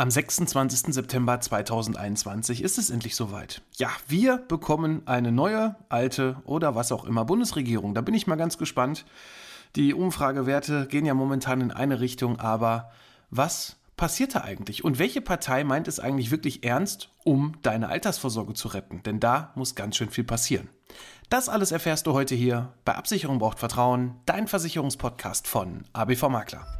Am 26. September 2021 ist es endlich soweit. Ja, wir bekommen eine neue, alte oder was auch immer Bundesregierung. Da bin ich mal ganz gespannt. Die Umfragewerte gehen ja momentan in eine Richtung, aber was passiert da eigentlich? Und welche Partei meint es eigentlich wirklich ernst, um deine Altersvorsorge zu retten? Denn da muss ganz schön viel passieren. Das alles erfährst du heute hier bei Absicherung braucht Vertrauen, dein Versicherungspodcast von ABV Makler.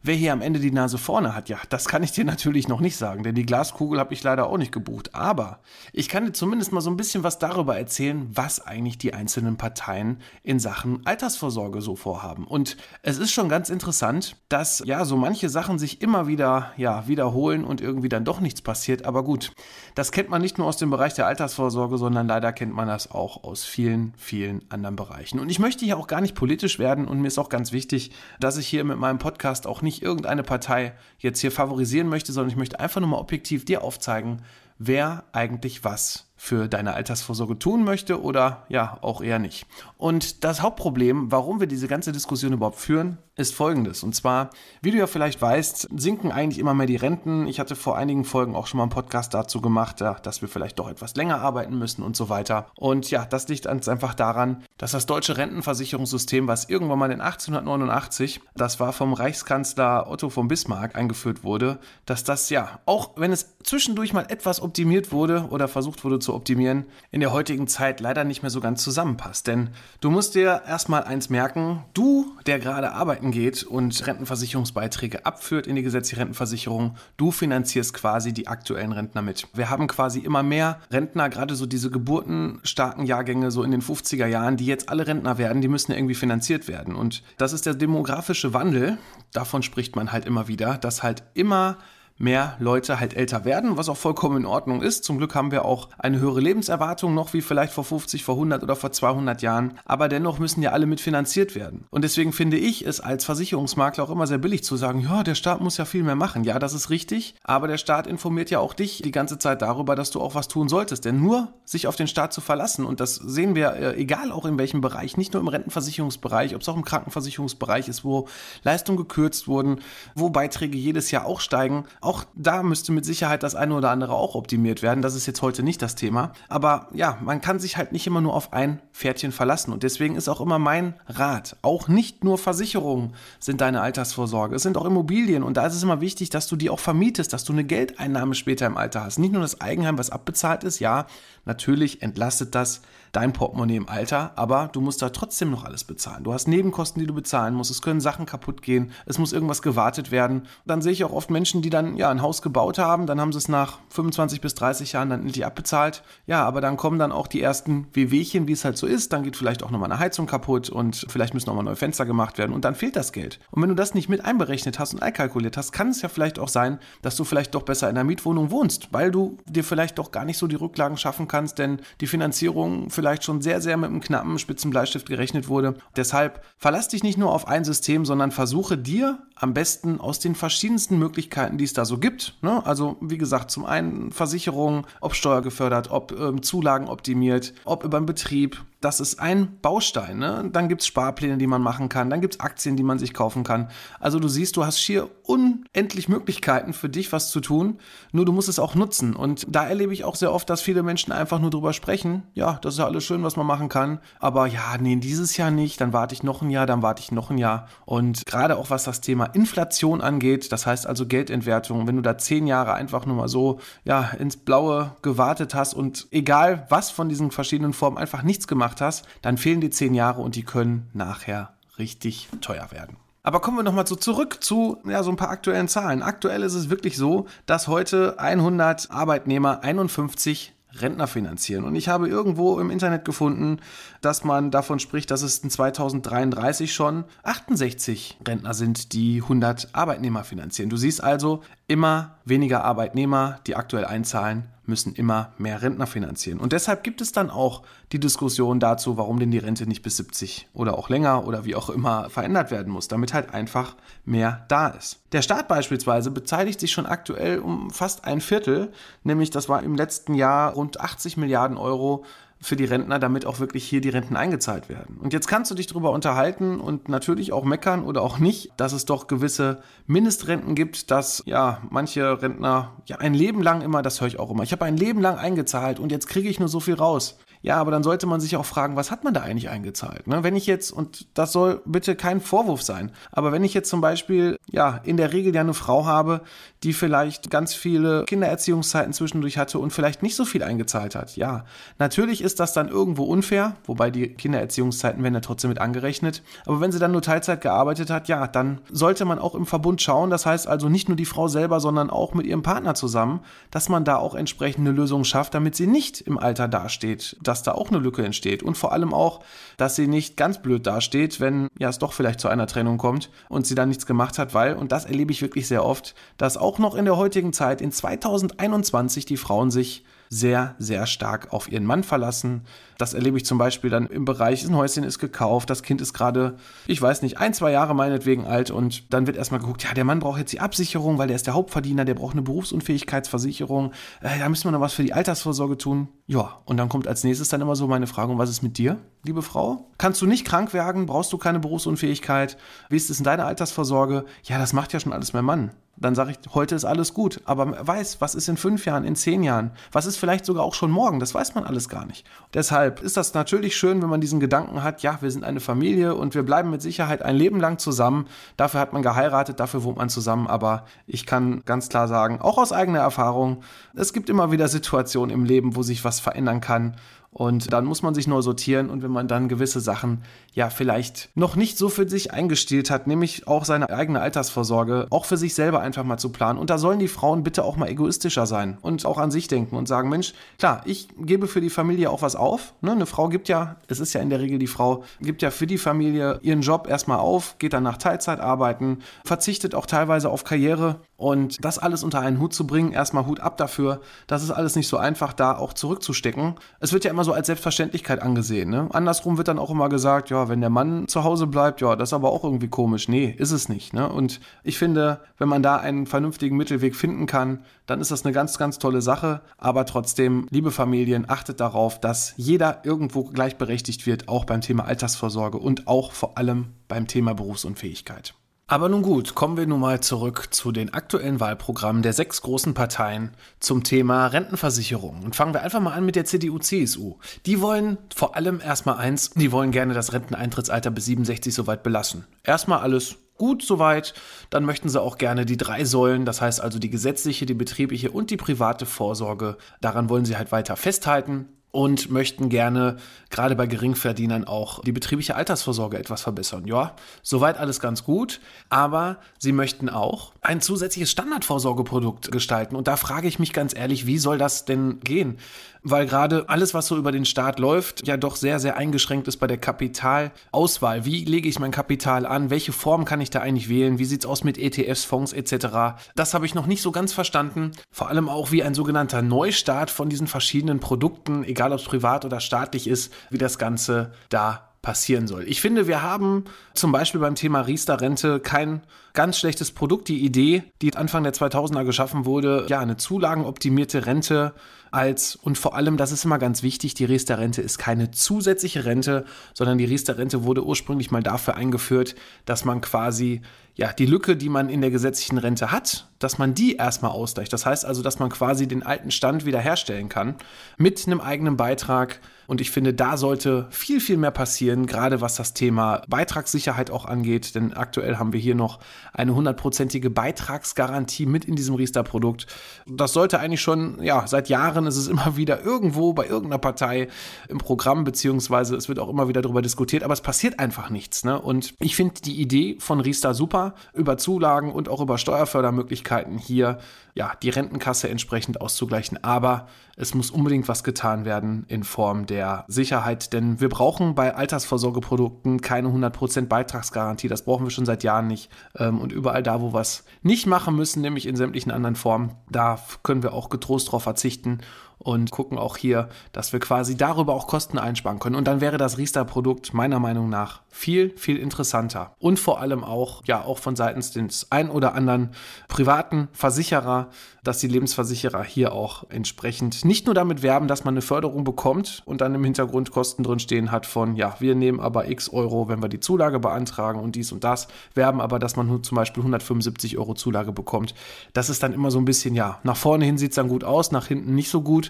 Wer hier am Ende die Nase vorne hat, ja, das kann ich dir natürlich noch nicht sagen, denn die Glaskugel habe ich leider auch nicht gebucht. Aber ich kann dir zumindest mal so ein bisschen was darüber erzählen, was eigentlich die einzelnen Parteien in Sachen Altersvorsorge so vorhaben. Und es ist schon ganz interessant, dass ja so manche Sachen sich immer wieder ja wiederholen und irgendwie dann doch nichts passiert. Aber gut, das kennt man nicht nur aus dem Bereich der Altersvorsorge, sondern leider kennt man das auch aus vielen, vielen anderen Bereichen. Und ich möchte hier auch gar nicht politisch werden und mir ist auch ganz wichtig, dass ich hier mit meinem Podcast auch nicht nicht irgendeine Partei jetzt hier favorisieren möchte, sondern ich möchte einfach nur mal objektiv dir aufzeigen, wer eigentlich was für deine Altersvorsorge tun möchte oder ja, auch eher nicht. Und das Hauptproblem, warum wir diese ganze Diskussion überhaupt führen, ist folgendes. Und zwar, wie du ja vielleicht weißt, sinken eigentlich immer mehr die Renten. Ich hatte vor einigen Folgen auch schon mal einen Podcast dazu gemacht, dass wir vielleicht doch etwas länger arbeiten müssen und so weiter. Und ja, das liegt einfach daran, dass das deutsche Rentenversicherungssystem, was irgendwann mal in 1889, das war vom Reichskanzler Otto von Bismarck eingeführt wurde, dass das ja, auch wenn es zwischendurch mal etwas optimiert wurde oder versucht wurde zu zu optimieren, in der heutigen Zeit leider nicht mehr so ganz zusammenpasst. Denn du musst dir erstmal eins merken, du, der gerade arbeiten geht und Rentenversicherungsbeiträge abführt in die gesetzliche Rentenversicherung, du finanzierst quasi die aktuellen Rentner mit. Wir haben quasi immer mehr Rentner, gerade so diese geburtenstarken Jahrgänge so in den 50er Jahren, die jetzt alle Rentner werden, die müssen irgendwie finanziert werden. Und das ist der demografische Wandel, davon spricht man halt immer wieder, dass halt immer mehr Leute halt älter werden, was auch vollkommen in Ordnung ist. Zum Glück haben wir auch eine höhere Lebenserwartung noch wie vielleicht vor 50, vor 100 oder vor 200 Jahren. Aber dennoch müssen ja alle mitfinanziert werden. Und deswegen finde ich es als Versicherungsmakler auch immer sehr billig zu sagen, ja, der Staat muss ja viel mehr machen. Ja, das ist richtig. Aber der Staat informiert ja auch dich die ganze Zeit darüber, dass du auch was tun solltest. Denn nur sich auf den Staat zu verlassen, und das sehen wir, äh, egal auch in welchem Bereich, nicht nur im Rentenversicherungsbereich, ob es auch im Krankenversicherungsbereich ist, wo Leistungen gekürzt wurden, wo Beiträge jedes Jahr auch steigen, auch da müsste mit Sicherheit das eine oder andere auch optimiert werden. Das ist jetzt heute nicht das Thema. Aber ja, man kann sich halt nicht immer nur auf ein Pferdchen verlassen. Und deswegen ist auch immer mein Rat, auch nicht nur Versicherungen sind deine Altersvorsorge. Es sind auch Immobilien. Und da ist es immer wichtig, dass du die auch vermietest, dass du eine Geldeinnahme später im Alter hast. Nicht nur das Eigenheim, was abbezahlt ist. Ja, natürlich entlastet das dein Portemonnaie im Alter, aber du musst da trotzdem noch alles bezahlen. Du hast Nebenkosten, die du bezahlen musst. Es können Sachen kaputt gehen. Es muss irgendwas gewartet werden. Dann sehe ich auch oft Menschen, die dann ja ein Haus gebaut haben, dann haben sie es nach 25 bis 30 Jahren dann endlich abbezahlt. Ja, aber dann kommen dann auch die ersten Wehwehchen, wie es halt so ist. Dann geht vielleicht auch nochmal eine Heizung kaputt und vielleicht müssen nochmal neue Fenster gemacht werden und dann fehlt das Geld. Und wenn du das nicht mit einberechnet hast und einkalkuliert hast, kann es ja vielleicht auch sein, dass du vielleicht doch besser in einer Mietwohnung wohnst, weil du dir vielleicht doch gar nicht so die Rücklagen schaffen kannst, denn die Finanzierung vielleicht schon sehr, sehr mit einem knappen Spitzenbleistift gerechnet wurde. Deshalb verlass dich nicht nur auf ein System, sondern versuche dir am besten aus den verschiedensten Möglichkeiten, die es da so gibt. Ne? Also wie gesagt, zum einen Versicherungen, ob steuergefördert, ob ähm, Zulagen optimiert, ob über den Betrieb, das ist ein Baustein. Ne? Dann gibt es Sparpläne, die man machen kann, dann gibt es Aktien, die man sich kaufen kann. Also du siehst, du hast schier unendlich Möglichkeiten für dich was zu tun, nur du musst es auch nutzen. Und da erlebe ich auch sehr oft, dass viele Menschen einfach nur drüber sprechen, ja, das ist ja alles schön, was man machen kann, aber ja, nee, dieses Jahr nicht, dann warte ich noch ein Jahr, dann warte ich noch ein Jahr. Und gerade auch was das Thema Inflation angeht, das heißt also Geldentwertung, wenn du da zehn Jahre einfach nur mal so, ja, ins Blaue gewartet hast und egal was von diesen verschiedenen Formen einfach nichts gemacht hast, dann fehlen die zehn Jahre und die können nachher richtig teuer werden. Aber kommen wir nochmal so zurück zu ja, so ein paar aktuellen Zahlen. Aktuell ist es wirklich so, dass heute 100 Arbeitnehmer 51 Rentner finanzieren. Und ich habe irgendwo im Internet gefunden, dass man davon spricht, dass es in 2033 schon 68 Rentner sind, die 100 Arbeitnehmer finanzieren. Du siehst also immer weniger Arbeitnehmer, die aktuell einzahlen, müssen immer mehr Rentner finanzieren. Und deshalb gibt es dann auch die Diskussion dazu, warum denn die Rente nicht bis 70 oder auch länger oder wie auch immer verändert werden muss, damit halt einfach mehr da ist. Der Staat beispielsweise beteiligt sich schon aktuell um fast ein Viertel, nämlich das war im letzten Jahr rund 80 Milliarden Euro für die Rentner, damit auch wirklich hier die Renten eingezahlt werden. Und jetzt kannst du dich darüber unterhalten und natürlich auch meckern oder auch nicht, dass es doch gewisse Mindestrenten gibt, dass ja manche Rentner ja ein Leben lang immer, das höre ich auch immer, ich habe ein Leben lang eingezahlt und jetzt kriege ich nur so viel raus. Ja, aber dann sollte man sich auch fragen, was hat man da eigentlich eingezahlt? Ne? Wenn ich jetzt, und das soll bitte kein Vorwurf sein, aber wenn ich jetzt zum Beispiel, ja, in der Regel ja eine Frau habe, die vielleicht ganz viele Kindererziehungszeiten zwischendurch hatte und vielleicht nicht so viel eingezahlt hat, ja, natürlich ist das dann irgendwo unfair, wobei die Kindererziehungszeiten werden ja trotzdem mit angerechnet, aber wenn sie dann nur Teilzeit gearbeitet hat, ja, dann sollte man auch im Verbund schauen, das heißt also nicht nur die Frau selber, sondern auch mit ihrem Partner zusammen, dass man da auch entsprechende Lösungen schafft, damit sie nicht im Alter dasteht dass da auch eine Lücke entsteht. Und vor allem auch, dass sie nicht ganz blöd dasteht, wenn ja es doch vielleicht zu einer Trennung kommt und sie dann nichts gemacht hat, weil, und das erlebe ich wirklich sehr oft, dass auch noch in der heutigen Zeit, in 2021, die Frauen sich sehr, sehr stark auf ihren Mann verlassen. Das erlebe ich zum Beispiel dann im Bereich, ein Häuschen ist gekauft, das Kind ist gerade, ich weiß nicht, ein, zwei Jahre meinetwegen alt und dann wird erstmal geguckt, ja, der Mann braucht jetzt die Absicherung, weil der ist der Hauptverdiener, der braucht eine Berufsunfähigkeitsversicherung, äh, da müssen wir noch was für die Altersvorsorge tun. Ja, und dann kommt als nächstes dann immer so meine Frage, was ist mit dir, liebe Frau? Kannst du nicht krank werden? Brauchst du keine Berufsunfähigkeit? Wie ist es in deiner Altersvorsorge? Ja, das macht ja schon alles mein Mann dann sage ich, heute ist alles gut. Aber man weiß, was ist in fünf Jahren, in zehn Jahren, was ist vielleicht sogar auch schon morgen, das weiß man alles gar nicht. Deshalb ist das natürlich schön, wenn man diesen Gedanken hat, ja, wir sind eine Familie und wir bleiben mit Sicherheit ein Leben lang zusammen. Dafür hat man geheiratet, dafür wohnt man zusammen. Aber ich kann ganz klar sagen, auch aus eigener Erfahrung, es gibt immer wieder Situationen im Leben, wo sich was verändern kann. Und dann muss man sich neu sortieren und wenn man dann gewisse Sachen ja vielleicht noch nicht so für sich eingestielt hat, nämlich auch seine eigene Altersvorsorge, auch für sich selber einfach mal zu planen. Und da sollen die Frauen bitte auch mal egoistischer sein und auch an sich denken und sagen, Mensch, klar, ich gebe für die Familie auch was auf. Ne? Eine Frau gibt ja, es ist ja in der Regel die Frau, gibt ja für die Familie ihren Job erstmal auf, geht dann nach Teilzeit arbeiten, verzichtet auch teilweise auf Karriere und das alles unter einen Hut zu bringen, erstmal Hut ab dafür, das ist alles nicht so einfach, da auch zurückzustecken. Es wird ja immer so als Selbstverständlichkeit angesehen. Ne? Andersrum wird dann auch immer gesagt, ja, wenn der Mann zu Hause bleibt, ja, das ist aber auch irgendwie komisch. Nee, ist es nicht. Ne? Und ich finde, wenn man da einen vernünftigen Mittelweg finden kann, dann ist das eine ganz, ganz tolle Sache. Aber trotzdem, liebe Familien, achtet darauf, dass jeder irgendwo gleichberechtigt wird, auch beim Thema Altersvorsorge und auch vor allem beim Thema Berufsunfähigkeit. Aber nun gut, kommen wir nun mal zurück zu den aktuellen Wahlprogrammen der sechs großen Parteien zum Thema Rentenversicherung. Und fangen wir einfach mal an mit der CDU-CSU. Die wollen vor allem erstmal eins, die wollen gerne das Renteneintrittsalter bis 67 soweit belassen. Erstmal alles gut soweit. Dann möchten sie auch gerne die drei Säulen, das heißt also die gesetzliche, die betriebliche und die private Vorsorge. Daran wollen sie halt weiter festhalten und möchten gerne gerade bei Geringverdienern auch die betriebliche Altersvorsorge etwas verbessern. Ja, soweit alles ganz gut, aber sie möchten auch ein zusätzliches Standardvorsorgeprodukt gestalten und da frage ich mich ganz ehrlich, wie soll das denn gehen? Weil gerade alles, was so über den Staat läuft, ja doch sehr, sehr eingeschränkt ist bei der Kapitalauswahl. Wie lege ich mein Kapital an? Welche Form kann ich da eigentlich wählen? Wie sieht es aus mit ETFs, Fonds etc.? Das habe ich noch nicht so ganz verstanden. Vor allem auch, wie ein sogenannter Neustart von diesen verschiedenen Produkten, egal ob es privat oder staatlich ist, wie das Ganze da passieren soll. Ich finde, wir haben zum Beispiel beim Thema Riester-Rente kein ganz schlechtes Produkt. Die Idee, die Anfang der 2000er geschaffen wurde, ja, eine zulagenoptimierte Rente als und vor allem, das ist immer ganz wichtig, die Riester-Rente ist keine zusätzliche Rente, sondern die Riester-Rente wurde ursprünglich mal dafür eingeführt, dass man quasi ja, die Lücke, die man in der gesetzlichen Rente hat, dass man die erstmal ausgleicht. Das heißt also, dass man quasi den alten Stand wiederherstellen kann mit einem eigenen Beitrag. Und ich finde, da sollte viel, viel mehr passieren, gerade was das Thema Beitragssicherheit auch angeht. Denn aktuell haben wir hier noch eine hundertprozentige Beitragsgarantie mit in diesem Riester-Produkt. Das sollte eigentlich schon, ja, seit Jahren ist es immer wieder irgendwo bei irgendeiner Partei im Programm, beziehungsweise es wird auch immer wieder darüber diskutiert, aber es passiert einfach nichts. Ne? Und ich finde die Idee von Riester super, über Zulagen und auch über Steuerfördermöglichkeiten hier ja, die Rentenkasse entsprechend auszugleichen. Aber es muss unbedingt was getan werden in Form der Sicherheit, denn wir brauchen bei Altersvorsorgeprodukten keine 100% Beitragsgarantie. Das brauchen wir schon seit Jahren nicht. Ähm, und überall da, wo wir es nicht machen müssen, nämlich in sämtlichen anderen Formen, da können wir auch getrost darauf verzichten und gucken auch hier, dass wir quasi darüber auch Kosten einsparen können. Und dann wäre das Riester-Produkt meiner Meinung nach viel, viel interessanter. Und vor allem auch, ja, auch von seitens des ein oder anderen privaten Versicherer, dass die Lebensversicherer hier auch entsprechend nicht nur damit werben, dass man eine Förderung bekommt und dann im Hintergrund Kosten drin stehen hat von, ja, wir nehmen aber x Euro, wenn wir die Zulage beantragen und dies und das, werben aber, dass man nur zum Beispiel 175 Euro Zulage bekommt. Das ist dann immer so ein bisschen, ja, nach vorne hin sieht es dann gut aus, nach hinten nicht so gut.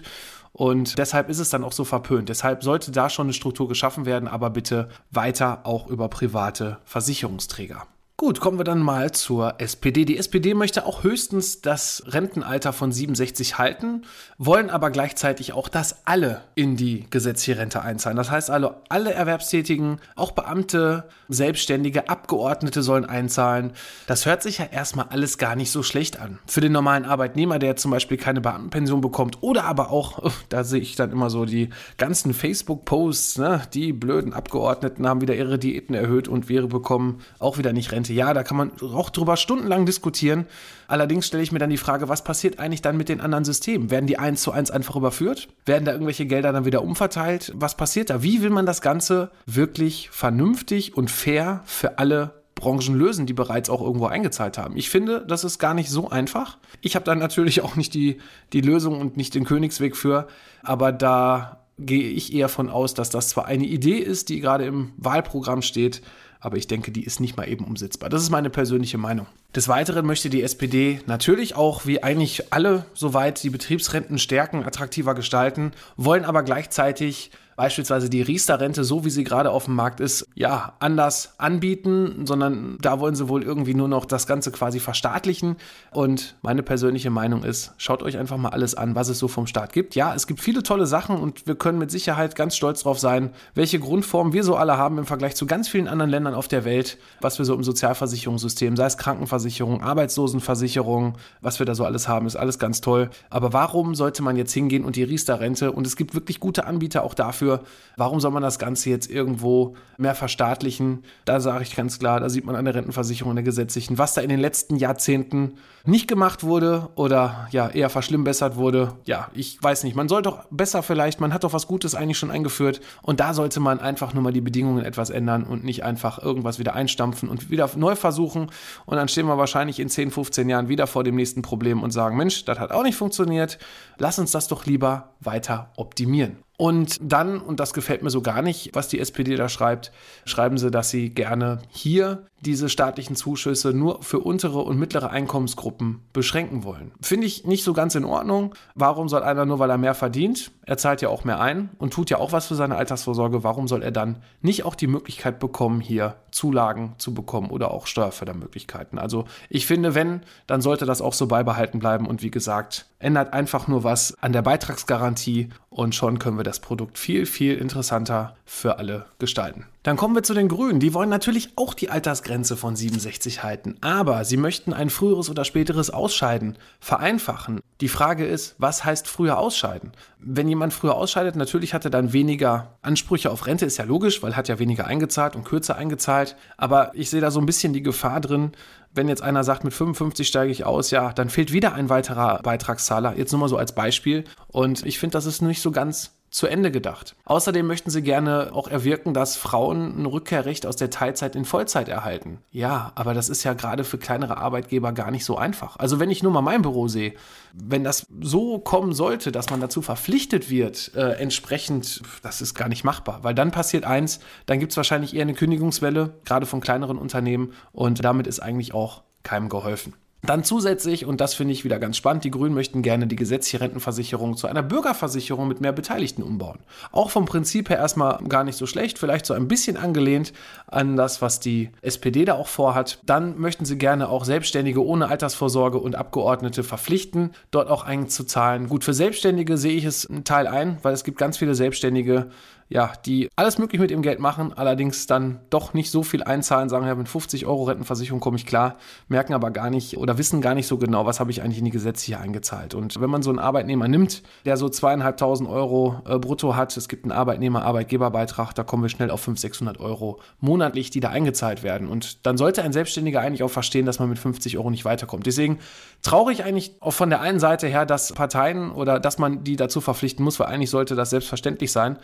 Und deshalb ist es dann auch so verpönt. Deshalb sollte da schon eine Struktur geschaffen werden, aber bitte weiter auch über private Versicherungsträger. Gut, kommen wir dann mal zur SPD. Die SPD möchte auch höchstens das Rentenalter von 67 halten, wollen aber gleichzeitig auch, dass alle in die gesetzliche Rente einzahlen. Das heißt also, alle Erwerbstätigen, auch Beamte, Selbstständige, Abgeordnete sollen einzahlen. Das hört sich ja erstmal alles gar nicht so schlecht an. Für den normalen Arbeitnehmer, der zum Beispiel keine Beamtenpension bekommt oder aber auch, da sehe ich dann immer so die ganzen Facebook-Posts, ne? die blöden Abgeordneten haben wieder ihre Diäten erhöht und wir bekommen auch wieder nicht Rente. Ja, da kann man auch drüber stundenlang diskutieren. Allerdings stelle ich mir dann die Frage, was passiert eigentlich dann mit den anderen Systemen? Werden die eins zu eins einfach überführt? Werden da irgendwelche Gelder dann wieder umverteilt? Was passiert da? Wie will man das Ganze wirklich vernünftig und fair für alle Branchen lösen, die bereits auch irgendwo eingezahlt haben. Ich finde, das ist gar nicht so einfach. Ich habe da natürlich auch nicht die, die Lösung und nicht den Königsweg für, aber da gehe ich eher von aus, dass das zwar eine Idee ist, die gerade im Wahlprogramm steht, aber ich denke, die ist nicht mal eben umsetzbar. Das ist meine persönliche Meinung. Des Weiteren möchte die SPD natürlich auch, wie eigentlich alle soweit, die Betriebsrenten stärken, attraktiver gestalten, wollen aber gleichzeitig beispielsweise die Riester-Rente, so wie sie gerade auf dem Markt ist, ja, anders anbieten, sondern da wollen sie wohl irgendwie nur noch das Ganze quasi verstaatlichen. Und meine persönliche Meinung ist, schaut euch einfach mal alles an, was es so vom Staat gibt. Ja, es gibt viele tolle Sachen und wir können mit Sicherheit ganz stolz drauf sein, welche Grundformen wir so alle haben im Vergleich zu ganz vielen anderen Ländern auf der Welt, was wir so im Sozialversicherungssystem, sei es Krankenversicherung, Arbeitslosenversicherung, was wir da so alles haben, ist alles ganz toll. Aber warum sollte man jetzt hingehen und die Riester-Rente, und es gibt wirklich gute Anbieter auch dafür, dafür. Warum soll man das Ganze jetzt irgendwo mehr verstaatlichen? Da sage ich ganz klar, da sieht man an der Rentenversicherung, an der gesetzlichen, was da in den letzten Jahrzehnten nicht gemacht wurde oder ja eher verschlimmbessert wurde. Ja, ich weiß nicht. Man soll doch besser vielleicht, man hat doch was Gutes eigentlich schon eingeführt und da sollte man einfach nur mal die Bedingungen etwas ändern und nicht einfach irgendwas wieder einstampfen und wieder neu versuchen und dann stehen wir wahrscheinlich in 10, 15 Jahren wieder vor dem nächsten Problem und sagen, Mensch, das hat auch nicht funktioniert. Lass uns das doch lieber weiter optimieren. Und dann, und das gefällt mir so gar nicht, was die SPD da schreibt, schreiben sie, dass sie gerne hier diese staatlichen Zuschüsse nur für untere und mittlere Einkommensgruppen beschränken wollen. Finde ich nicht so ganz in Ordnung. Warum soll einer nur, weil er mehr verdient, er zahlt ja auch mehr ein und tut ja auch was für seine Altersvorsorge, warum soll er dann nicht auch die Möglichkeit bekommen, hier Zulagen zu bekommen oder auch Steuerfördermöglichkeiten? Also ich finde, wenn, dann sollte das auch so beibehalten bleiben und wie gesagt, ändert einfach nur was an der Beitragsgarantie und schon können wir das Produkt viel, viel interessanter für alle gestalten. Dann kommen wir zu den Grünen. Die wollen natürlich auch die Altersgrenze von 67 halten, aber sie möchten ein früheres oder späteres Ausscheiden vereinfachen. Die Frage ist, was heißt früher ausscheiden? Wenn jemand früher ausscheidet, natürlich hat er dann weniger Ansprüche auf Rente, ist ja logisch, weil hat ja weniger eingezahlt und kürzer eingezahlt. Aber ich sehe da so ein bisschen die Gefahr drin, wenn jetzt einer sagt, mit 55 steige ich aus, ja, dann fehlt wieder ein weiterer Beitragszahler. Jetzt nur mal so als Beispiel. Und ich finde, das ist nicht so ganz zu Ende gedacht. Außerdem möchten sie gerne auch erwirken, dass Frauen ein Rückkehrrecht aus der Teilzeit in Vollzeit erhalten. Ja, aber das ist ja gerade für kleinere Arbeitgeber gar nicht so einfach. Also wenn ich nur mal mein Büro sehe, wenn das so kommen sollte, dass man dazu verpflichtet wird, äh, entsprechend, das ist gar nicht machbar, weil dann passiert eins, dann gibt es wahrscheinlich eher eine Kündigungswelle, gerade von kleineren Unternehmen und damit ist eigentlich auch keinem geholfen. Dann zusätzlich, und das finde ich wieder ganz spannend, die Grünen möchten gerne die gesetzliche Rentenversicherung zu einer Bürgerversicherung mit mehr Beteiligten umbauen. Auch vom Prinzip her erstmal gar nicht so schlecht, vielleicht so ein bisschen angelehnt an das, was die SPD da auch vorhat. Dann möchten sie gerne auch Selbstständige ohne Altersvorsorge und Abgeordnete verpflichten, dort auch einzuzahlen. Gut, für Selbstständige sehe ich es einen Teil ein, weil es gibt ganz viele Selbstständige, ja, die alles möglich mit ihrem Geld machen, allerdings dann doch nicht so viel einzahlen, sagen ja, mit 50 Euro Rentenversicherung komme ich klar, merken aber gar nicht oder wissen gar nicht so genau, was habe ich eigentlich in die Gesetze hier eingezahlt. Und wenn man so einen Arbeitnehmer nimmt, der so zweieinhalbtausend Euro äh, brutto hat, es gibt einen Arbeitnehmer-Arbeitgeberbeitrag, da kommen wir schnell auf 500, 600 Euro monatlich, die da eingezahlt werden. Und dann sollte ein Selbstständiger eigentlich auch verstehen, dass man mit 50 Euro nicht weiterkommt. Deswegen traurig eigentlich auch von der einen Seite her, dass Parteien oder dass man die dazu verpflichten muss, weil eigentlich sollte das selbstverständlich sein.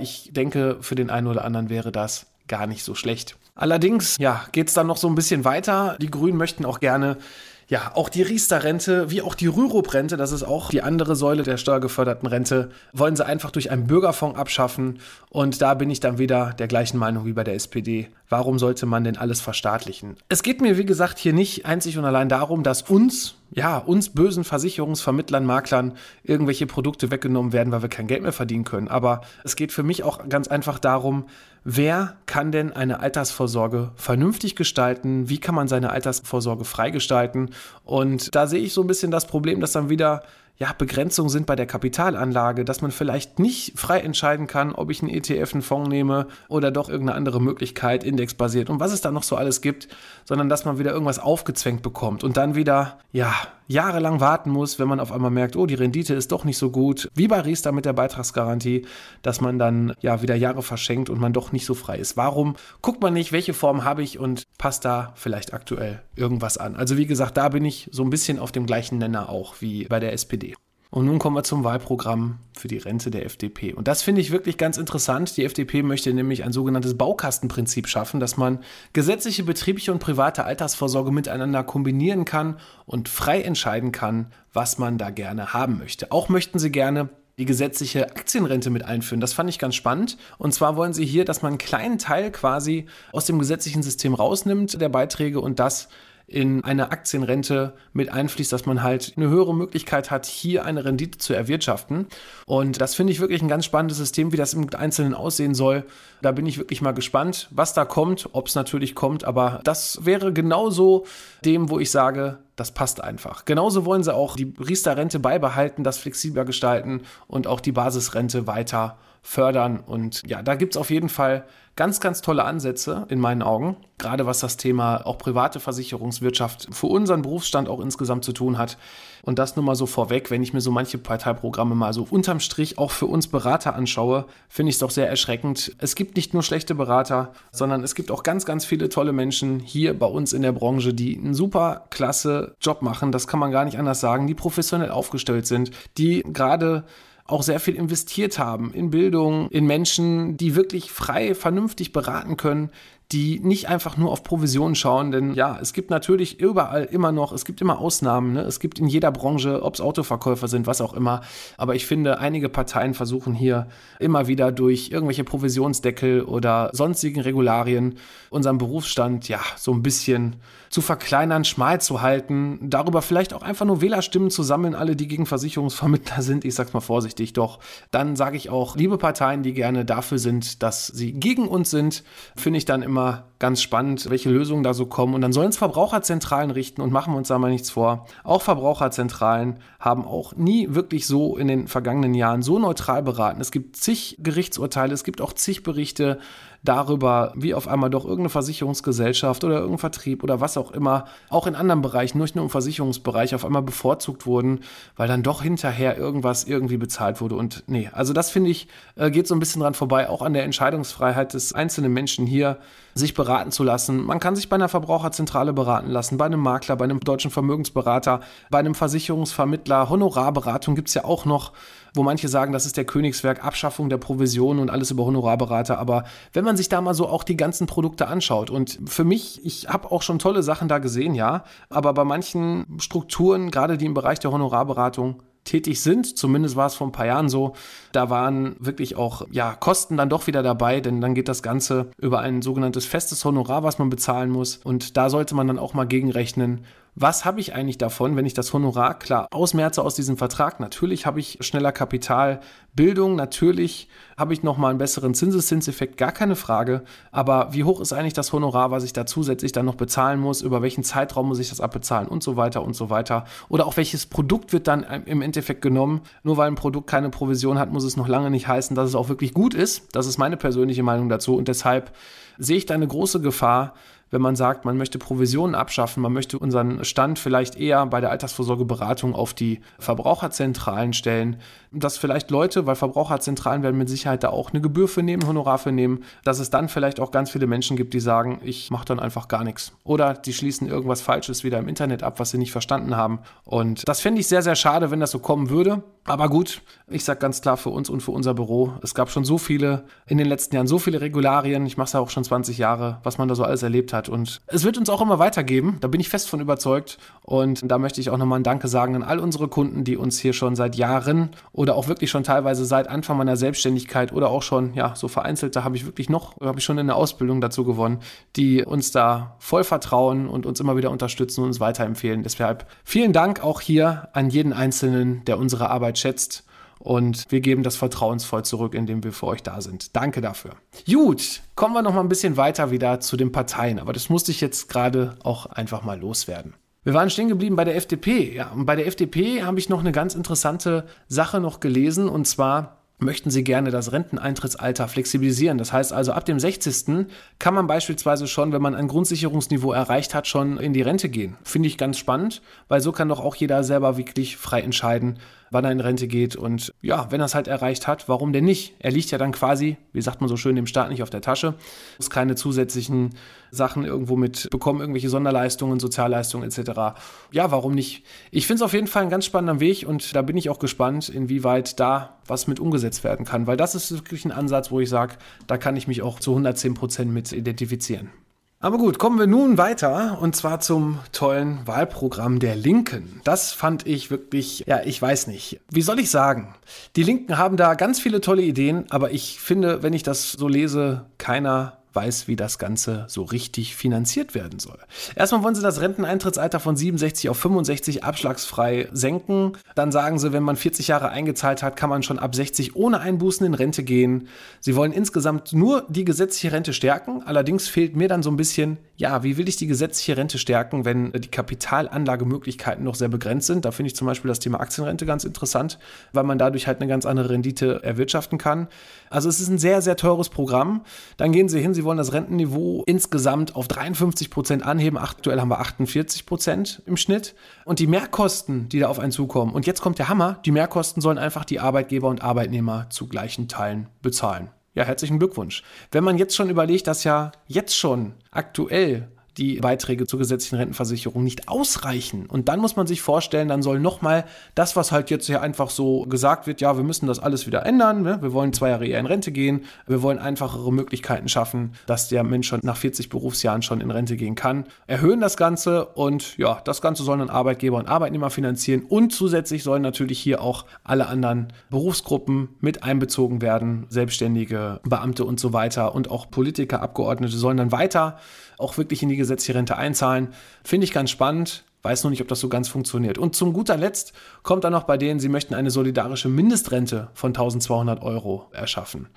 Ich denke, für den einen oder anderen wäre das gar nicht so schlecht. Allerdings, ja, geht es dann noch so ein bisschen weiter. Die Grünen möchten auch gerne ja, auch die Riester-Rente, wie auch die Rürup-Rente, das ist auch die andere Säule der steuergeförderten Rente, wollen sie einfach durch einen Bürgerfonds abschaffen. Und da bin ich dann wieder der gleichen Meinung wie bei der SPD. Warum sollte man denn alles verstaatlichen? Es geht mir, wie gesagt, hier nicht einzig und allein darum, dass uns, ja, uns bösen Versicherungsvermittlern, Maklern irgendwelche Produkte weggenommen werden, weil wir kein Geld mehr verdienen können. Aber es geht für mich auch ganz einfach darum, wer kann denn eine Altersvorsorge vernünftig gestalten? Wie kann man seine Altersvorsorge freigestalten? Und da sehe ich so ein bisschen das Problem, dass dann wieder ja, Begrenzungen sind bei der Kapitalanlage, dass man vielleicht nicht frei entscheiden kann, ob ich einen ETF, einen Fonds nehme oder doch irgendeine andere Möglichkeit, indexbasiert und was es da noch so alles gibt, sondern dass man wieder irgendwas aufgezwängt bekommt und dann wieder, ja, jahrelang warten muss, wenn man auf einmal merkt, oh, die Rendite ist doch nicht so gut, wie bei Riester mit der Beitragsgarantie, dass man dann ja wieder Jahre verschenkt und man doch nicht so frei ist. Warum guckt man nicht, welche Form habe ich und passt da vielleicht aktuell irgendwas an? Also wie gesagt, da bin ich so ein bisschen auf dem gleichen Nenner auch wie bei der SPD. Und nun kommen wir zum Wahlprogramm für die Rente der FDP. Und das finde ich wirklich ganz interessant. Die FDP möchte nämlich ein sogenanntes Baukastenprinzip schaffen, dass man gesetzliche, betriebliche und private Altersvorsorge miteinander kombinieren kann und frei entscheiden kann, was man da gerne haben möchte. Auch möchten sie gerne die gesetzliche Aktienrente mit einführen. Das fand ich ganz spannend. Und zwar wollen sie hier, dass man einen kleinen Teil quasi aus dem gesetzlichen System rausnimmt, der Beiträge, und das in eine Aktienrente mit einfließt, dass man halt eine höhere Möglichkeit hat, hier eine Rendite zu erwirtschaften. Und das finde ich wirklich ein ganz spannendes System, wie das im Einzelnen aussehen soll. Da bin ich wirklich mal gespannt, was da kommt, ob es natürlich kommt. Aber das wäre genauso dem, wo ich sage, das passt einfach. Genauso wollen sie auch die Riester-Rente beibehalten, das flexibler gestalten und auch die Basisrente weiter fördern. Und ja, da gibt es auf jeden Fall ganz, ganz tolle Ansätze in meinen Augen, gerade was das Thema auch private Versicherungswirtschaft für unseren Berufsstand auch insgesamt zu tun hat. Und das nur mal so vorweg, wenn ich mir so manche Parteiprogramme mal so unterm Strich auch für uns Berater anschaue, finde ich es doch sehr erschreckend. Es gibt nicht nur schlechte Berater, sondern es gibt auch ganz, ganz viele tolle Menschen hier bei uns in der Branche, die einen super klasse Job machen. Das kann man gar nicht anders sagen, die professionell aufgestellt sind, die gerade auch sehr viel investiert haben in Bildung, in Menschen, die wirklich frei, vernünftig beraten können, die nicht einfach nur auf Provisionen schauen, denn ja, es gibt natürlich überall immer noch, es gibt immer Ausnahmen, ne? es gibt in jeder Branche, ob es Autoverkäufer sind, was auch immer, aber ich finde, einige Parteien versuchen hier immer wieder durch irgendwelche Provisionsdeckel oder sonstigen Regularien unseren Berufsstand ja so ein bisschen zu verkleinern, schmal zu halten, darüber vielleicht auch einfach nur Wählerstimmen zu sammeln, alle, die gegen Versicherungsvermittler sind, ich sag's mal vorsichtig, doch dann sage ich auch, liebe Parteien, die gerne dafür sind, dass sie gegen uns sind, finde ich dann immer ganz spannend, welche Lösungen da so kommen. Und dann sollen es Verbraucherzentralen richten und machen wir uns da mal nichts vor. Auch Verbraucherzentralen haben auch nie wirklich so in den vergangenen Jahren so neutral beraten. Es gibt zig Gerichtsurteile, es gibt auch zig Berichte, darüber, wie auf einmal doch irgendeine Versicherungsgesellschaft oder irgendein Vertrieb oder was auch immer, auch in anderen Bereichen, nicht nur im Versicherungsbereich, auf einmal bevorzugt wurden, weil dann doch hinterher irgendwas irgendwie bezahlt wurde. Und nee, also das finde ich, äh, geht so ein bisschen dran vorbei, auch an der Entscheidungsfreiheit des einzelnen Menschen hier, sich beraten zu lassen. Man kann sich bei einer Verbraucherzentrale beraten lassen, bei einem Makler, bei einem deutschen Vermögensberater, bei einem Versicherungsvermittler. Honorarberatung gibt es ja auch noch wo manche sagen, das ist der Königswerk, Abschaffung der Provision und alles über Honorarberater. Aber wenn man sich da mal so auch die ganzen Produkte anschaut und für mich, ich habe auch schon tolle Sachen da gesehen, ja, aber bei manchen Strukturen, gerade die im Bereich der Honorarberatung, tätig sind. Zumindest war es vor ein paar Jahren so. Da waren wirklich auch ja, Kosten dann doch wieder dabei, denn dann geht das Ganze über ein sogenanntes festes Honorar, was man bezahlen muss. Und da sollte man dann auch mal gegenrechnen, was habe ich eigentlich davon, wenn ich das Honorar klar ausmerze aus diesem Vertrag? Natürlich habe ich schneller Kapitalbildung, natürlich habe ich nochmal einen besseren Zinseszinseffekt, gar keine Frage. Aber wie hoch ist eigentlich das Honorar, was ich da zusätzlich dann noch bezahlen muss? Über welchen Zeitraum muss ich das abbezahlen und so weiter und so weiter? Oder auch welches Produkt wird dann im Endeffekt genommen? Nur weil ein Produkt keine Provision hat, muss es noch lange nicht heißen, dass es auch wirklich gut ist. Das ist meine persönliche Meinung dazu und deshalb sehe ich da eine große Gefahr, wenn man sagt, man möchte Provisionen abschaffen, man möchte unseren Stand vielleicht eher bei der Altersvorsorgeberatung auf die Verbraucherzentralen stellen, dass vielleicht Leute, weil Verbraucherzentralen werden mit Sicherheit da auch eine Gebühr für nehmen, Honorar für nehmen, dass es dann vielleicht auch ganz viele Menschen gibt, die sagen, ich mache dann einfach gar nichts. Oder die schließen irgendwas Falsches wieder im Internet ab, was sie nicht verstanden haben. Und das fände ich sehr, sehr schade, wenn das so kommen würde. Aber gut, ich sage ganz klar für uns und für unser Büro, es gab schon so viele in den letzten Jahren, so viele Regularien, ich mache es ja auch schon 20 Jahre, was man da so alles erlebt hat. Und es wird uns auch immer weitergeben, da bin ich fest von überzeugt. Und da möchte ich auch nochmal ein Danke sagen an all unsere Kunden, die uns hier schon seit Jahren oder auch wirklich schon teilweise seit Anfang meiner Selbstständigkeit oder auch schon, ja, so vereinzelt, da habe ich wirklich noch, habe ich schon in der Ausbildung dazu gewonnen, die uns da voll vertrauen und uns immer wieder unterstützen und uns weiterempfehlen. Deshalb vielen Dank auch hier an jeden Einzelnen, der unsere Arbeit schätzt und wir geben das vertrauensvoll zurück, indem wir für euch da sind. Danke dafür. Gut, kommen wir noch mal ein bisschen weiter wieder zu den Parteien, aber das musste ich jetzt gerade auch einfach mal loswerden. Wir waren stehen geblieben bei der FDP. Ja, und bei der FDP habe ich noch eine ganz interessante Sache noch gelesen und zwar möchten Sie gerne das Renteneintrittsalter flexibilisieren. Das heißt also, ab dem 60. kann man beispielsweise schon, wenn man ein Grundsicherungsniveau erreicht hat, schon in die Rente gehen. Finde ich ganz spannend, weil so kann doch auch jeder selber wirklich frei entscheiden, wann er in Rente geht. Und ja, wenn er es halt erreicht hat, warum denn nicht? Er liegt ja dann quasi, wie sagt man so schön, dem Staat nicht auf der Tasche. Muss keine zusätzlichen Sachen irgendwo mit bekommen, irgendwelche Sonderleistungen, Sozialleistungen etc. Ja, warum nicht? Ich finde es auf jeden Fall ein ganz spannender Weg und da bin ich auch gespannt, inwieweit da was mit umgesetzt werden kann, weil das ist wirklich ein Ansatz, wo ich sage, da kann ich mich auch zu 110 Prozent mit identifizieren. Aber gut, kommen wir nun weiter und zwar zum tollen Wahlprogramm der Linken. Das fand ich wirklich, ja, ich weiß nicht. Wie soll ich sagen? Die Linken haben da ganz viele tolle Ideen, aber ich finde, wenn ich das so lese, keiner weiß, wie das Ganze so richtig finanziert werden soll. Erstmal wollen sie das Renteneintrittsalter von 67 auf 65 abschlagsfrei senken. Dann sagen sie, wenn man 40 Jahre eingezahlt hat, kann man schon ab 60 ohne Einbußen in Rente gehen. Sie wollen insgesamt nur die gesetzliche Rente stärken. Allerdings fehlt mir dann so ein bisschen, ja, wie will ich die gesetzliche Rente stärken, wenn die Kapitalanlagemöglichkeiten noch sehr begrenzt sind? Da finde ich zum Beispiel das Thema Aktienrente ganz interessant, weil man dadurch halt eine ganz andere Rendite erwirtschaften kann. Also es ist ein sehr, sehr teures Programm. Dann gehen sie hin, sie wollen das Rentenniveau insgesamt auf 53 Prozent anheben. Aktuell haben wir 48 Prozent im Schnitt. Und die Mehrkosten, die da auf einen zukommen, und jetzt kommt der Hammer, die Mehrkosten sollen einfach die Arbeitgeber und Arbeitnehmer zu gleichen Teilen bezahlen. Ja, herzlichen Glückwunsch. Wenn man jetzt schon überlegt, dass ja jetzt schon aktuell die Beiträge zur gesetzlichen Rentenversicherung nicht ausreichen. Und dann muss man sich vorstellen, dann soll nochmal das, was halt jetzt hier einfach so gesagt wird, ja, wir müssen das alles wieder ändern, ne? wir wollen zwei Jahre eher in Rente gehen, wir wollen einfachere Möglichkeiten schaffen, dass der Mensch schon nach 40 Berufsjahren schon in Rente gehen kann, erhöhen das Ganze und ja, das Ganze sollen dann Arbeitgeber und Arbeitnehmer finanzieren und zusätzlich sollen natürlich hier auch alle anderen Berufsgruppen mit einbezogen werden, Selbstständige, Beamte und so weiter und auch Politiker, Abgeordnete sollen dann weiter auch wirklich in die gesetzliche Rente einzahlen. Finde ich ganz spannend. Weiß noch nicht, ob das so ganz funktioniert. Und zum guter Letzt kommt dann noch bei denen, sie möchten eine solidarische Mindestrente von 1200 Euro erschaffen.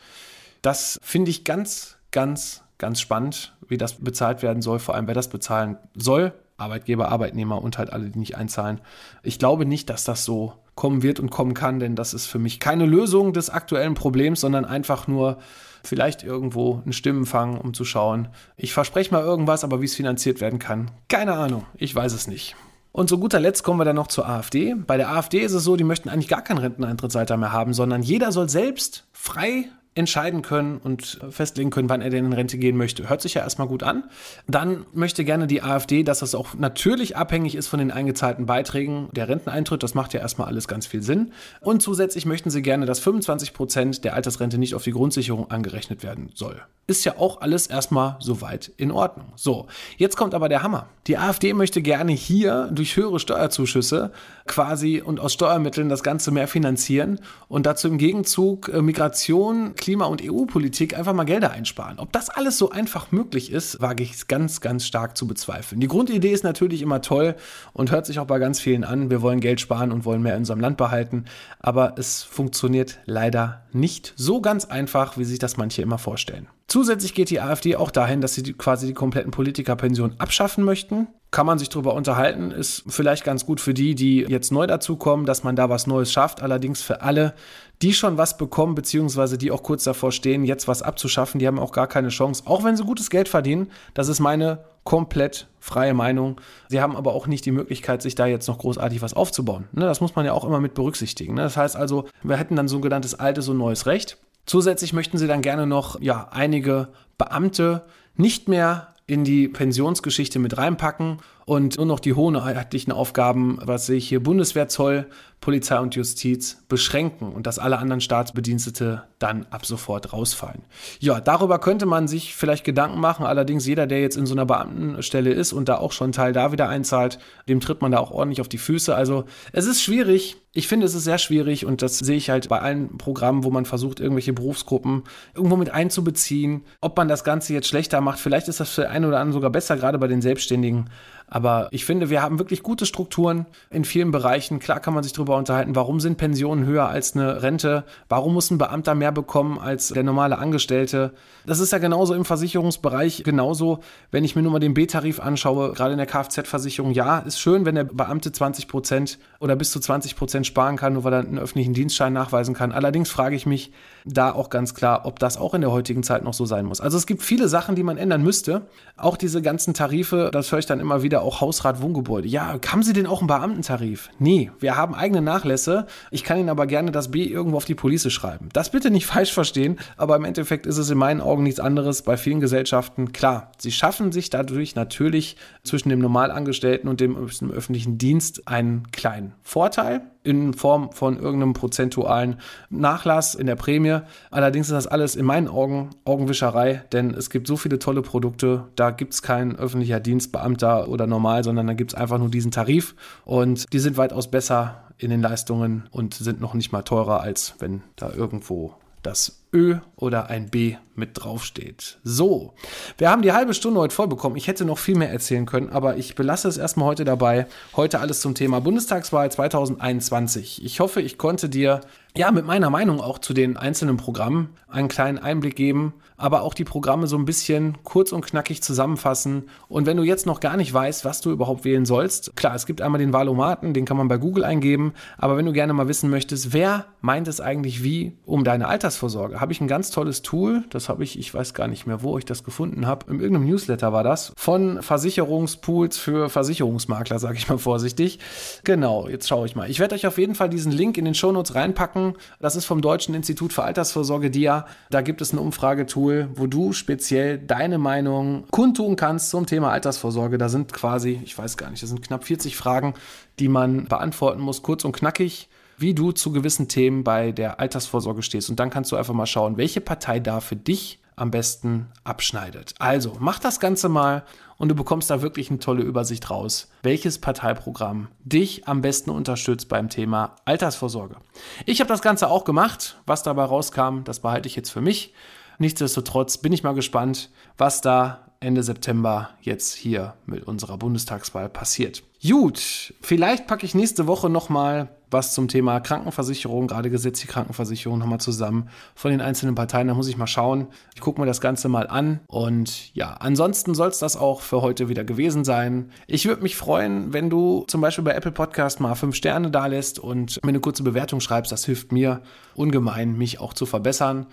Das finde ich ganz, ganz, ganz spannend, wie das bezahlt werden soll, vor allem wer das bezahlen soll. Arbeitgeber, Arbeitnehmer und halt alle, die nicht einzahlen. Ich glaube nicht, dass das so kommen wird und kommen kann, denn das ist für mich keine Lösung des aktuellen Problems, sondern einfach nur vielleicht irgendwo einen Stimmenfang, um zu schauen. Ich verspreche mal irgendwas, aber wie es finanziert werden kann, keine Ahnung. Ich weiß es nicht. Und zu guter Letzt kommen wir dann noch zur AfD. Bei der AfD ist es so, die möchten eigentlich gar kein Renteneintrittsalter mehr haben, sondern jeder soll selbst frei entscheiden können und festlegen können, wann er denn in Rente gehen möchte. Hört sich ja erstmal gut an. Dann möchte gerne die AfD, dass das auch natürlich abhängig ist von den eingezahlten Beiträgen der Renteneintritt. Das macht ja erstmal alles ganz viel Sinn. Und zusätzlich möchten sie gerne, dass 25 Prozent der Altersrente nicht auf die Grundsicherung angerechnet werden soll. Ist ja auch alles erstmal soweit in Ordnung. So, jetzt kommt aber der Hammer. Die AfD möchte gerne hier durch höhere Steuerzuschüsse quasi und aus Steuermitteln das Ganze mehr finanzieren und dazu im Gegenzug äh, Migration, Klima- und EU-Politik einfach mal Gelder einsparen. Ob das alles so einfach möglich ist, wage ich ganz, ganz stark zu bezweifeln. Die Grundidee ist natürlich immer toll und hört sich auch bei ganz vielen an. Wir wollen Geld sparen und wollen mehr in unserem Land behalten, aber es funktioniert leider nicht so ganz einfach, wie sich das manche immer vorstellen. Zusätzlich geht die AfD auch dahin, dass sie die, quasi die kompletten Politikerpensionen abschaffen möchten. Kann man sich darüber unterhalten, ist vielleicht ganz gut für die, die jetzt neu dazukommen, dass man da was Neues schafft. Allerdings für alle, die schon was bekommen, beziehungsweise die auch kurz davor stehen, jetzt was abzuschaffen, die haben auch gar keine Chance, auch wenn sie gutes Geld verdienen. Das ist meine komplett freie Meinung. Sie haben aber auch nicht die Möglichkeit, sich da jetzt noch großartig was aufzubauen. Ne, das muss man ja auch immer mit berücksichtigen. Ne? Das heißt also, wir hätten dann so ein genanntes altes und neues Recht. Zusätzlich möchten sie dann gerne noch ja, einige Beamte nicht mehr in die Pensionsgeschichte mit reinpacken und nur noch die hoheitlichen Aufgaben, was sehe ich hier, Bundeswehr, Zoll, Polizei und Justiz beschränken und dass alle anderen Staatsbedienstete dann ab sofort rausfallen. Ja, darüber könnte man sich vielleicht Gedanken machen. Allerdings jeder, der jetzt in so einer Beamtenstelle ist und da auch schon Teil da wieder einzahlt, dem tritt man da auch ordentlich auf die Füße. Also es ist schwierig. Ich finde, es ist sehr schwierig und das sehe ich halt bei allen Programmen, wo man versucht, irgendwelche Berufsgruppen irgendwo mit einzubeziehen. Ob man das Ganze jetzt schlechter macht, vielleicht ist das für einen oder anderen sogar besser, gerade bei den Selbstständigen. Aber ich finde, wir haben wirklich gute Strukturen in vielen Bereichen. Klar kann man sich darüber unterhalten, warum sind Pensionen höher als eine Rente? Warum muss ein Beamter mehr bekommen als der normale Angestellte? Das ist ja genauso im Versicherungsbereich genauso, wenn ich mir nur mal den B-Tarif anschaue, gerade in der Kfz-Versicherung. Ja, ist schön, wenn der Beamte 20 Prozent oder bis zu 20 Prozent sparen kann, nur weil er einen öffentlichen Dienstschein nachweisen kann. Allerdings frage ich mich da auch ganz klar, ob das auch in der heutigen Zeit noch so sein muss. Also es gibt viele Sachen, die man ändern müsste. Auch diese ganzen Tarife, das höre ich dann immer wieder auch Hausrat Wohngebäude. Ja, haben Sie denn auch einen Beamtentarif? Nee, wir haben eigene Nachlässe. Ich kann Ihnen aber gerne das B irgendwo auf die Police schreiben. Das bitte nicht falsch verstehen, aber im Endeffekt ist es in meinen Augen nichts anderes bei vielen Gesellschaften. Klar, sie schaffen sich dadurch natürlich zwischen dem Normalangestellten und dem öffentlichen Dienst einen kleinen Vorteil in Form von irgendeinem prozentualen Nachlass in der Prämie. Allerdings ist das alles in meinen Augen Augenwischerei, denn es gibt so viele tolle Produkte, da gibt es kein öffentlicher Dienstbeamter oder normal, sondern da gibt es einfach nur diesen Tarif und die sind weitaus besser in den Leistungen und sind noch nicht mal teurer, als wenn da irgendwo das Ö oder ein B mit draufsteht. So, wir haben die halbe Stunde heute voll bekommen. Ich hätte noch viel mehr erzählen können, aber ich belasse es erstmal heute dabei. Heute alles zum Thema Bundestagswahl 2021. Ich hoffe, ich konnte dir ja mit meiner Meinung auch zu den einzelnen Programmen einen kleinen Einblick geben, aber auch die Programme so ein bisschen kurz und knackig zusammenfassen. Und wenn du jetzt noch gar nicht weißt, was du überhaupt wählen sollst, klar, es gibt einmal den Wahlomaten, den kann man bei Google eingeben, aber wenn du gerne mal wissen möchtest, wer meint es eigentlich wie um deine Altersvorsorge, habe ich ein ganz tolles Tool, das habe ich, ich weiß gar nicht mehr, wo ich das gefunden habe, in irgendeinem Newsletter war das, von Versicherungspools für Versicherungsmakler, sage ich mal vorsichtig. Genau, jetzt schaue ich mal. Ich werde euch auf jeden Fall diesen Link in den Shownotes reinpacken. Das ist vom Deutschen Institut für Altersvorsorge DIA. Da gibt es ein Umfragetool, wo du speziell deine Meinung kundtun kannst zum Thema Altersvorsorge. Da sind quasi, ich weiß gar nicht, das sind knapp 40 Fragen, die man beantworten muss, kurz und knackig wie du zu gewissen Themen bei der Altersvorsorge stehst. Und dann kannst du einfach mal schauen, welche Partei da für dich am besten abschneidet. Also mach das Ganze mal und du bekommst da wirklich eine tolle Übersicht raus, welches Parteiprogramm dich am besten unterstützt beim Thema Altersvorsorge. Ich habe das Ganze auch gemacht. Was dabei rauskam, das behalte ich jetzt für mich. Nichtsdestotrotz bin ich mal gespannt, was da Ende September jetzt hier mit unserer Bundestagswahl passiert. Gut, vielleicht packe ich nächste Woche nochmal was zum Thema Krankenversicherung, gerade gesetzliche Krankenversicherung, nochmal zusammen von den einzelnen Parteien. Da muss ich mal schauen. Ich gucke mir das Ganze mal an. Und ja, ansonsten soll es das auch für heute wieder gewesen sein. Ich würde mich freuen, wenn du zum Beispiel bei Apple Podcast mal fünf Sterne da lässt und mir eine kurze Bewertung schreibst. Das hilft mir ungemein, mich auch zu verbessern.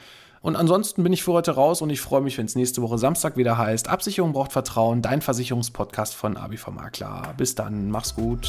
Und ansonsten bin ich für heute raus und ich freue mich, wenn es nächste Woche Samstag wieder heißt. Absicherung braucht Vertrauen, dein Versicherungspodcast von ABV Makler. Bis dann, mach's gut.